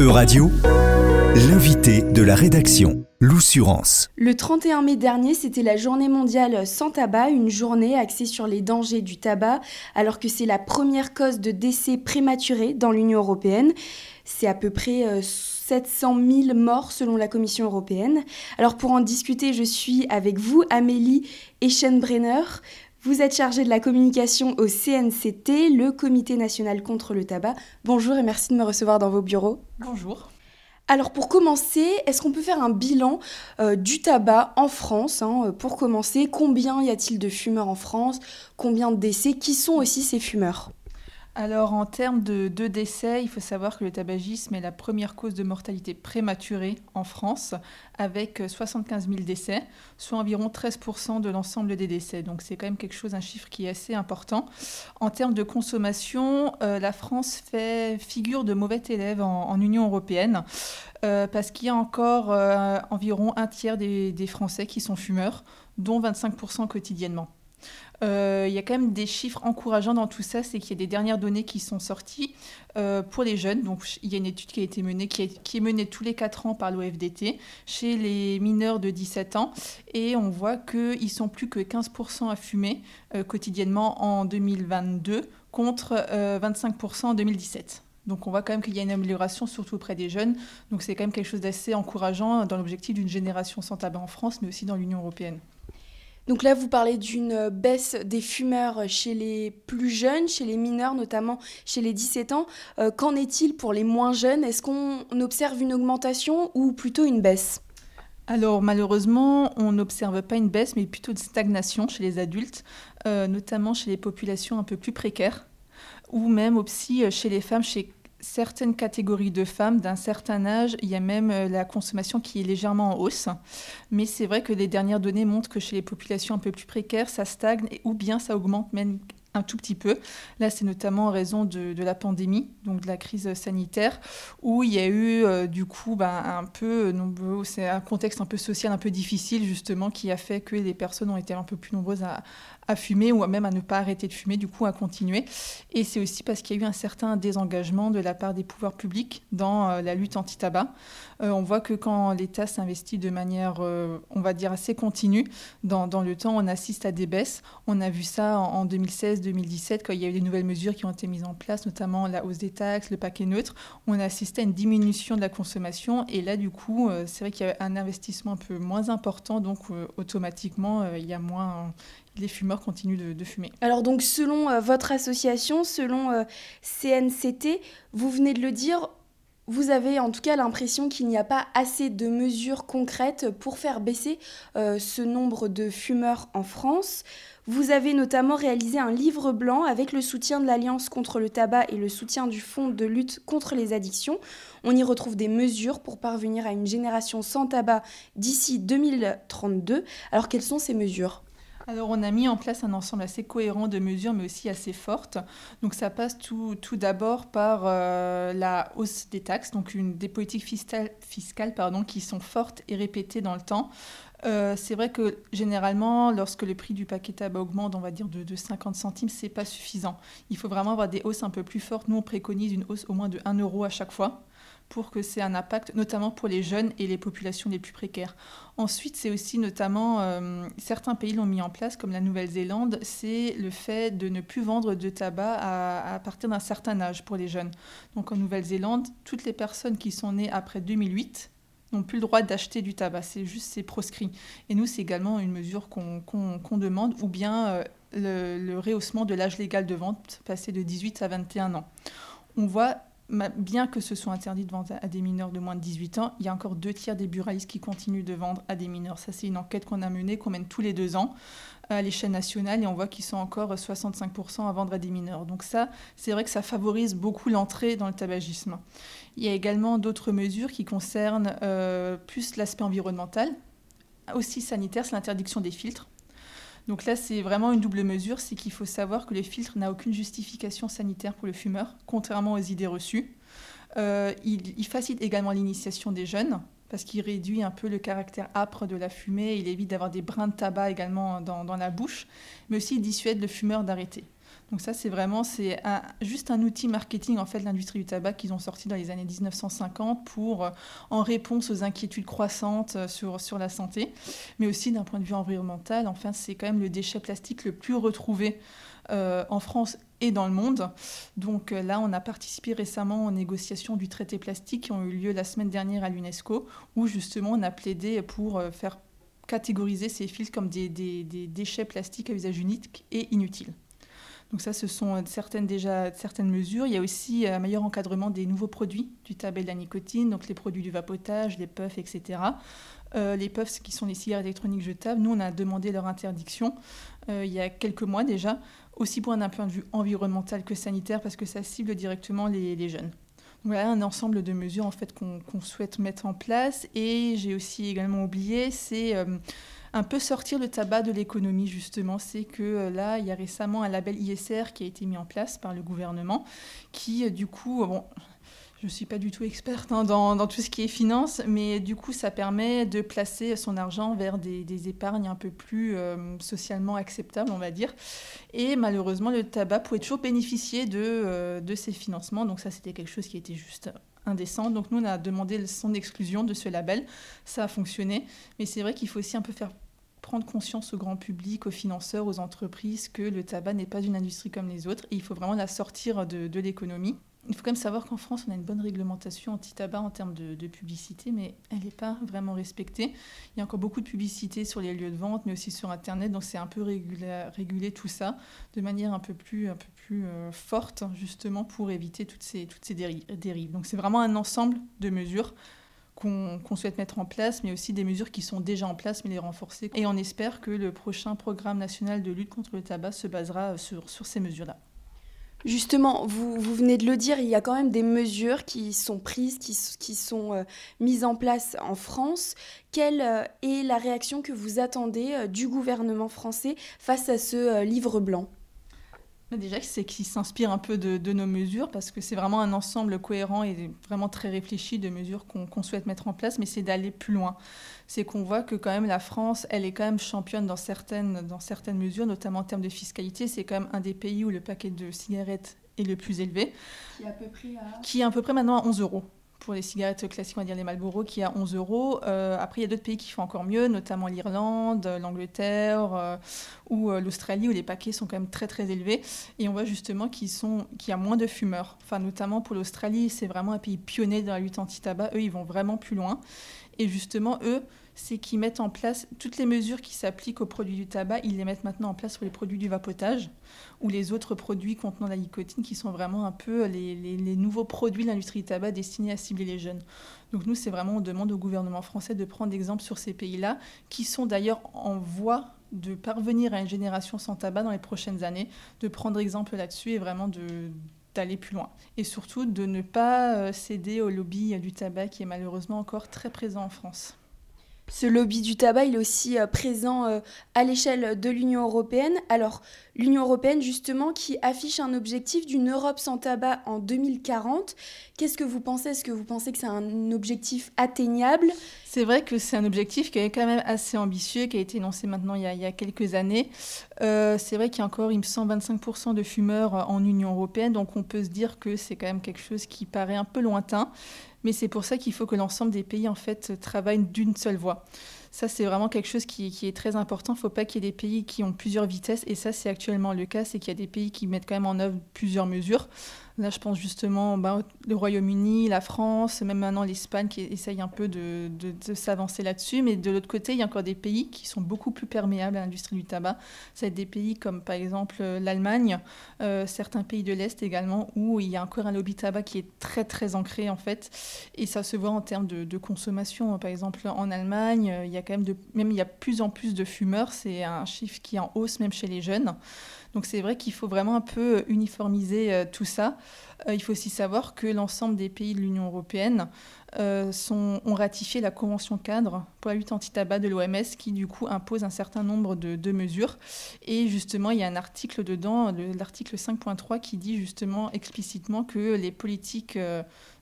E-Radio, l'invité de la rédaction, l'Oussurance. Le 31 mai dernier, c'était la journée mondiale sans tabac, une journée axée sur les dangers du tabac, alors que c'est la première cause de décès prématuré dans l'Union européenne. C'est à peu près 700 euh, 000 morts selon la Commission européenne. Alors pour en discuter, je suis avec vous, Amélie Eschenbrenner. Vous êtes chargée de la communication au CNCT, le Comité national contre le tabac. Bonjour et merci de me recevoir dans vos bureaux. Bonjour. Alors pour commencer, est-ce qu'on peut faire un bilan euh, du tabac en France hein, Pour commencer, combien y a-t-il de fumeurs en France? Combien de décès? Qui sont aussi ces fumeurs? Alors en termes de, décès, il faut savoir que le tabagisme est la première cause de mortalité prématurée en France, avec 75 000 décès, soit environ 13% de l'ensemble des décès. Donc c'est quand même quelque chose, un chiffre qui est assez important. En termes de consommation, euh, la France fait figure de mauvais élève en, Union européenne, euh, parce qu'il y a encore euh, environ un tiers des Français qui sont fumeurs, dont 25% quotidiennement. Euh, il y a quand même des chiffres encourageants dans tout ça, c'est qu'il y a des dernières données qui sont sorties euh, pour les jeunes. Donc, il y a une étude qui a été menée, qui est, menée tous les 4 ans par l'OFDT chez les mineurs de 17 ans. Et on voit qu'ils sont plus que 15% à fumer euh, quotidiennement en 2022 contre 25% en 2017. Donc on voit quand même qu'il y a une amélioration, surtout auprès des jeunes. Donc c'est quand même quelque chose d'assez encourageant dans l'objectif d'une génération sans tabac en France, mais aussi dans l'Union européenne. Donc là, vous parlez d'une baisse des fumeurs chez les plus jeunes, chez les mineurs, notamment chez les 17 ans. Euh, qu'en est-il pour les moins jeunes? Est-ce qu'on observe une augmentation ou plutôt une baisse? Alors malheureusement, on n'observe pas une baisse, mais plutôt une stagnation chez les adultes, euh, notamment chez les populations un peu plus précaires, ou même aussi euh, chez les femmes, chez certaines catégories de femmes d'un certain âge, il y a même euh, la consommation qui est légèrement en hausse. Mais c'est vrai que les dernières données montrent que chez les populations un peu plus précaires, ça stagne ou bien ça augmente même un tout petit peu. Là, c'est notamment en raison de, la pandémie, donc de la crise sanitaire, où il y a eu euh, du coup ben, un peu, c'est un contexte un peu social, un peu difficile justement, qui a fait que les personnes ont été un peu plus nombreuses à, à fumer ou même à ne pas arrêter de fumer, du coup à continuer. Et c'est aussi parce qu'il y a eu un certain désengagement de la part des pouvoirs publics dans euh, la lutte anti-tabac. Euh, on voit que quand l'État s'investit de manière, euh, on va dire, assez continue, dans, dans, le temps, on assiste à des baisses. On a vu ça en, 2016-2017, quand il y a eu des nouvelles mesures qui ont été mises en place, notamment la hausse des taxes, le paquet neutre. On a à une diminution de la consommation. Et là, du coup, c'est vrai qu'il y a un investissement un peu moins important, donc automatiquement, il y a moins les fumeurs continuent de, fumer. Alors donc selon euh, votre association, selon euh, CNCT, vous venez de le dire, vous avez en tout cas l'impression qu'il n'y a pas assez de mesures concrètes pour faire baisser euh, ce nombre de fumeurs en France. Vous avez notamment réalisé un livre blanc avec le soutien de l'Alliance contre le tabac et le soutien du Fonds de lutte contre les addictions. On y retrouve des mesures pour parvenir à une génération sans tabac d'ici 2032. Alors quelles sont ces mesures? Alors, on a mis en place un ensemble assez cohérent de mesures, mais aussi assez fortes. Donc, ça passe tout, tout d'abord par euh, la hausse des taxes, donc une, des politiques fiscales, fiscales pardon, qui sont fortes et répétées dans le temps. Euh, c'est vrai que généralement, lorsque le prix du paquet tabac augmente, on va dire de, de 50 centimes, c'est pas suffisant. Il faut vraiment avoir des hausses un peu plus fortes. Nous, on préconise une hausse au moins de 1 euro à chaque fois pour que c'est un impact, notamment pour les jeunes et les populations les plus précaires. Ensuite, c'est aussi notamment, euh, certains pays l'ont mis en place, comme la Nouvelle-Zélande, c'est le fait de ne plus vendre de tabac à, partir d'un certain âge pour les jeunes. Donc en Nouvelle-Zélande, toutes les personnes qui sont nées après 2008 n'ont plus le droit d'acheter du tabac, c'est juste, c'est proscrit. Et nous, c'est également une mesure qu'on demande, ou bien euh, le, le rehaussement de l'âge légal de vente, passer de 18 à 21 ans. On voit bien que ce soit interdit de vendre à des mineurs de moins de 18 ans, il y a encore deux tiers des buralistes qui continuent de vendre à des mineurs. Ça, c'est une enquête qu'on a menée, qu'on mène tous les deux ans à l'échelle nationale, et on voit qu'ils sont encore 65% à vendre à des mineurs. Donc ça, c'est vrai que ça favorise beaucoup l'entrée dans le tabagisme. Il y a également d'autres mesures qui concernent euh, plus l'aspect environnemental, aussi sanitaire, c'est l'interdiction des filtres. Donc là, c'est vraiment une double mesure, c'est qu'il faut savoir que le filtre n'a aucune justification sanitaire pour le fumeur, contrairement aux idées reçues. Euh, il, facilite également l'initiation des jeunes, parce qu'il réduit un peu le caractère âpre de la fumée, il évite d'avoir des brins de tabac également dans, la bouche, mais aussi il dissuade le fumeur d'arrêter. Donc ça, c'est vraiment c'est juste un outil marketing en fait de l'industrie du tabac qu'ils ont sorti dans les années 1950 pour euh, en réponse aux inquiétudes croissantes euh, sur, sur la santé, mais aussi d'un point de vue environnemental. Enfin, c'est quand même le déchet plastique le plus retrouvé euh, en France et dans le monde. Donc là, on a participé récemment aux négociations du traité plastique qui ont eu lieu la semaine dernière à l'UNESCO, où justement on a plaidé pour faire catégoriser ces fils comme des, déchets plastiques à usage unique et inutiles. Donc ça, ce sont certaines, déjà certaines mesures. Il y a aussi un meilleur encadrement des nouveaux produits du tabac et de la nicotine, donc les produits du vapotage, les puffs, etc. Euh, les puffs qui sont les cigarettes électroniques jetables, nous, on a demandé leur interdiction euh, il y a quelques mois déjà, aussi pour un point de vue environnemental que sanitaire, parce que ça cible directement les jeunes. Voilà un ensemble de mesures en fait qu'on souhaite mettre en place. Et j'ai aussi également oublié, c'est euh, un peu sortir le tabac de l'économie justement. C'est que euh, là, il y a récemment un label ISR qui a été mis en place par le gouvernement, qui euh, du coup, bon, je ne suis pas du tout experte hein, dans, tout ce qui est finance, mais du coup, ça permet de placer son argent vers des, épargnes un peu plus euh, socialement acceptables, on va dire. Et malheureusement, le tabac pouvait toujours bénéficier de, euh, de ces financements. Donc ça, c'était quelque chose qui était juste indécent. Donc nous, on a demandé son exclusion de ce label. Ça a fonctionné. Mais c'est vrai qu'il faut aussi un peu faire prendre conscience au grand public, aux financeurs, aux entreprises, que le tabac n'est pas une industrie comme les autres. Et il faut vraiment la sortir de, l'économie. Il faut quand même savoir qu'en France, on a une bonne réglementation anti-tabac en termes de, publicité, mais elle n'est pas vraiment respectée. Il y a encore beaucoup de publicité sur les lieux de vente, mais aussi sur Internet, donc c'est un peu réguler, tout ça de manière un peu plus, euh, forte, justement, pour éviter toutes ces dérives. Donc c'est vraiment un ensemble de mesures qu'on souhaite mettre en place, mais aussi des mesures qui sont déjà en place, mais les renforcer. Et on espère que le prochain programme national de lutte contre le tabac se basera sur, sur ces mesures-là. Justement, vous, venez de le dire, il y a quand même des mesures qui sont prises, qui, sont euh, mises en place en France. Quelle euh, est la réaction que vous attendez euh, du gouvernement français face à ce livre blanc? Déjà, c'est qu'il s'inspire un peu de, nos mesures parce que c'est vraiment un ensemble cohérent et vraiment très réfléchi de mesures qu'on souhaite mettre en place, mais c'est d'aller plus loin. C'est qu'on voit que quand même la France, elle est quand même championne dans certaines, dans certaines mesures, notamment en termes de fiscalité. C'est quand même un des pays où le paquet de cigarettes est le plus élevé. Qui est à peu près à... Qui est à peu près maintenant à 11 euros pour les cigarettes classiques, on va dire les Marlboro, qui est à 11 euros. Euh, après, il y a d'autres pays qui font encore mieux, notamment l'Irlande, l'Angleterre euh, ou euh, l'Australie, où les paquets sont quand même très très élevés. Et on voit justement qu'il y a moins de fumeurs. Enfin, notamment pour l'Australie, c'est vraiment un pays pionnier dans la lutte anti-tabac. Eux, ils vont vraiment plus loin. Et justement, eux, c'est qu'ils mettent en place toutes les mesures qui s'appliquent aux produits du tabac, ils les mettent maintenant en place pour les produits du vapotage ou les autres produits contenant la nicotine qui sont vraiment un peu les, nouveaux produits de l'industrie du tabac destinés à les jeunes. Donc nous, c'est vraiment, on demande au gouvernement français de prendre exemple sur ces pays-là, qui sont d'ailleurs en voie de parvenir à une génération sans tabac dans les prochaines années, de prendre exemple là-dessus et vraiment d'aller plus loin. Et surtout de ne pas euh, céder au lobby du tabac qui est malheureusement encore très présent en France. Ce lobby du tabac, il est aussi euh, présent euh, à l'échelle de l'Union européenne. Alors, l'Union européenne, justement, qui affiche un objectif d'une Europe sans tabac en 2040. Qu'est-ce que vous pensez? Est-ce que vous pensez que c'est un objectif atteignable? C'est vrai que c'est un objectif qui est quand même assez ambitieux, qui a été énoncé maintenant il y a, quelques années. Euh, c'est vrai qu'il y a encore, il me semble, 25% de fumeurs en Union européenne, donc on peut se dire que c'est quand même quelque chose qui paraît un peu lointain. Mais c'est pour ça qu'il faut que l'ensemble des pays en fait travaillent d'une seule voie. Ça, c'est vraiment quelque chose qui, est très important. Il ne faut pas qu'il y ait des pays qui ont plusieurs vitesses. Et ça, c'est actuellement le cas. C'est qu'il y a des pays qui mettent quand même en œuvre plusieurs mesures. Là, je pense justement bah, le Royaume-Uni, la France, même maintenant l'Espagne qui essaye un peu de, s'avancer là-dessus. Mais de l'autre côté, il y a encore des pays qui sont beaucoup plus perméables à l'industrie du tabac. Ça va être des pays comme par exemple l'Allemagne, euh, certains pays de l'Est également, où il y a encore un lobby tabac qui est très très ancré en fait. Et ça se voit en termes de, consommation. Par exemple, en Allemagne, il y a même il y a plus en plus de fumeurs. C'est un chiffre qui en hausse même chez les jeunes. Donc c'est vrai qu'il faut vraiment un peu uniformiser euh, tout ça. Euh, il faut aussi savoir que l'ensemble des pays de l'Union européenne euh, ont ratifié la Convention cadre pour la lutte anti-tabac de l'OMS qui du coup impose un certain nombre de, mesures. Et justement, il y a un article dedans, l'article 5.3, qui dit justement explicitement que les politiques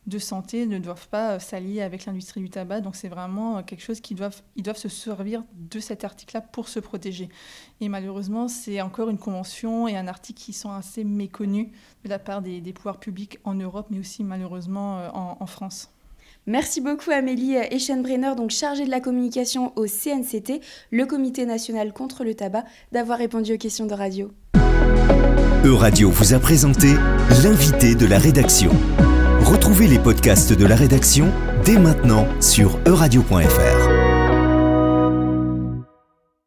de santé ne doivent pas euh, s'allier avec l'industrie du tabac. Donc c'est vraiment euh, quelque chose qu'ils doivent, ils doivent se servir de cet article-là pour se protéger. Et malheureusement, c'est encore une convention et un article qui sont assez méconnus de la part des, pouvoirs publics en Europe, mais aussi malheureusement en, France. Merci beaucoup Amélie Eschenbrenner, donc chargée de la communication au CNCT, le Comité national contre le tabac, d'avoir répondu aux questions de radio. E-Radio vous a présenté l'invité de la rédaction. Retrouvez les podcasts de la rédaction dès maintenant sur euradio.fr.